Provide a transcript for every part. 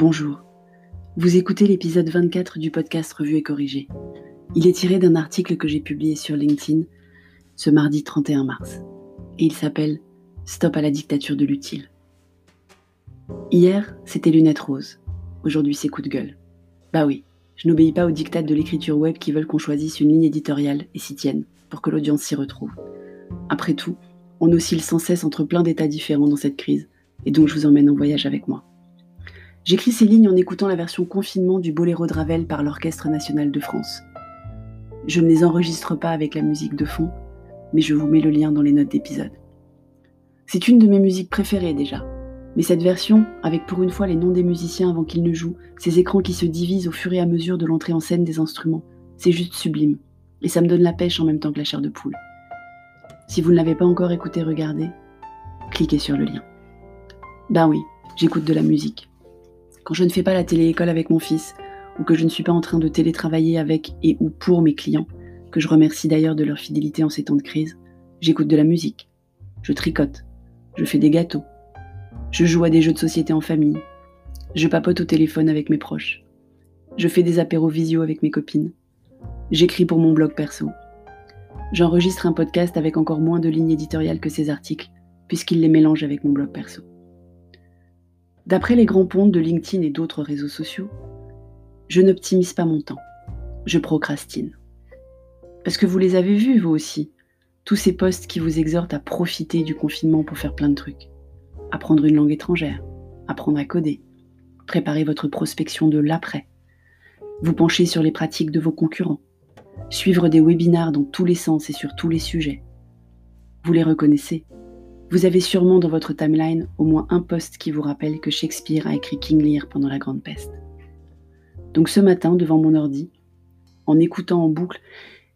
Bonjour. Vous écoutez l'épisode 24 du podcast Revue et Corrigé. Il est tiré d'un article que j'ai publié sur LinkedIn ce mardi 31 mars. Et il s'appelle Stop à la dictature de l'utile. Hier, c'était lunettes roses. Aujourd'hui, c'est coup de gueule. Bah oui, je n'obéis pas aux dictats de l'écriture web qui veulent qu'on choisisse une ligne éditoriale et s'y tienne pour que l'audience s'y retrouve. Après tout, on oscille sans cesse entre plein d'états différents dans cette crise, et donc je vous emmène en voyage avec moi. J'écris ces lignes en écoutant la version confinement du Boléro de Ravel par l'Orchestre national de France. Je ne les enregistre pas avec la musique de fond, mais je vous mets le lien dans les notes d'épisode. C'est une de mes musiques préférées déjà, mais cette version, avec pour une fois les noms des musiciens avant qu'ils ne jouent, ces écrans qui se divisent au fur et à mesure de l'entrée en scène des instruments, c'est juste sublime, et ça me donne la pêche en même temps que la chair de poule. Si vous ne l'avez pas encore écouté, regardez, cliquez sur le lien. Ben oui, j'écoute de la musique. Quand je ne fais pas la télé-école avec mon fils, ou que je ne suis pas en train de télétravailler avec et ou pour mes clients, que je remercie d'ailleurs de leur fidélité en ces temps de crise, j'écoute de la musique. Je tricote. Je fais des gâteaux. Je joue à des jeux de société en famille. Je papote au téléphone avec mes proches. Je fais des apéros visio avec mes copines. J'écris pour mon blog perso. J'enregistre un podcast avec encore moins de lignes éditoriales que ces articles, puisqu'il les mélange avec mon blog perso. D'après les grands ponts de LinkedIn et d'autres réseaux sociaux, je n'optimise pas mon temps. Je procrastine. Parce que vous les avez vus, vous aussi, tous ces posts qui vous exhortent à profiter du confinement pour faire plein de trucs. Apprendre une langue étrangère, apprendre à coder, préparer votre prospection de l'après, vous pencher sur les pratiques de vos concurrents, suivre des webinars dans tous les sens et sur tous les sujets. Vous les reconnaissez. Vous avez sûrement dans votre timeline au moins un post qui vous rappelle que Shakespeare a écrit King Lear pendant la Grande Peste. Donc ce matin, devant mon ordi, en écoutant en boucle,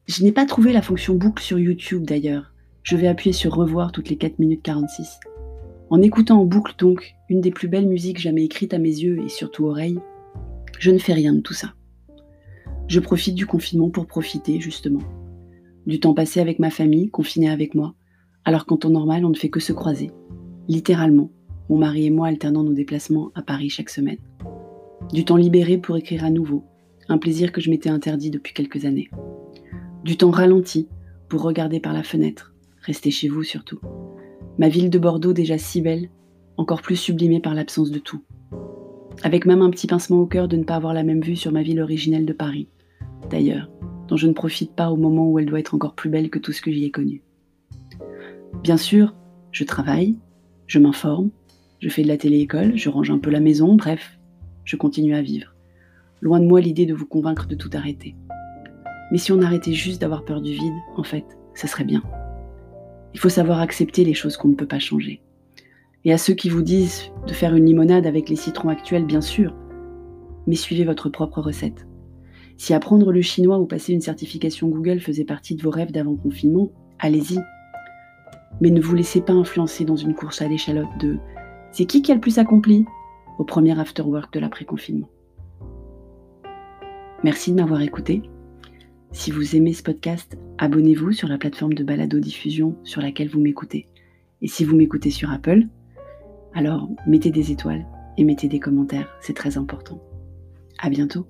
je n'ai pas trouvé la fonction boucle sur YouTube d'ailleurs. Je vais appuyer sur revoir toutes les 4 minutes 46. En écoutant en boucle donc une des plus belles musiques jamais écrites à mes yeux et surtout oreilles, je ne fais rien de tout ça. Je profite du confinement pour profiter, justement. Du temps passé avec ma famille, confinée avec moi, alors qu'en temps normal, on ne fait que se croiser. Littéralement, mon mari et moi alternant nos déplacements à Paris chaque semaine. Du temps libéré pour écrire à nouveau, un plaisir que je m'étais interdit depuis quelques années. Du temps ralenti pour regarder par la fenêtre, rester chez vous surtout. Ma ville de Bordeaux déjà si belle, encore plus sublimée par l'absence de tout. Avec même un petit pincement au cœur de ne pas avoir la même vue sur ma ville originelle de Paris, d'ailleurs, dont je ne profite pas au moment où elle doit être encore plus belle que tout ce que j'y ai connu. Bien sûr, je travaille, je m'informe, je fais de la télé-école, je range un peu la maison, bref, je continue à vivre. Loin de moi l'idée de vous convaincre de tout arrêter. Mais si on arrêtait juste d'avoir peur du vide, en fait, ça serait bien. Il faut savoir accepter les choses qu'on ne peut pas changer. Et à ceux qui vous disent de faire une limonade avec les citrons actuels, bien sûr, mais suivez votre propre recette. Si apprendre le chinois ou passer une certification Google faisait partie de vos rêves d'avant-confinement, allez-y. Mais ne vous laissez pas influencer dans une course à l'échalote de c'est qui qui a le plus accompli? au premier afterwork de l'après-confinement. Merci de m'avoir écouté. Si vous aimez ce podcast, abonnez-vous sur la plateforme de balado-diffusion sur laquelle vous m'écoutez. Et si vous m'écoutez sur Apple, alors mettez des étoiles et mettez des commentaires, c'est très important. À bientôt.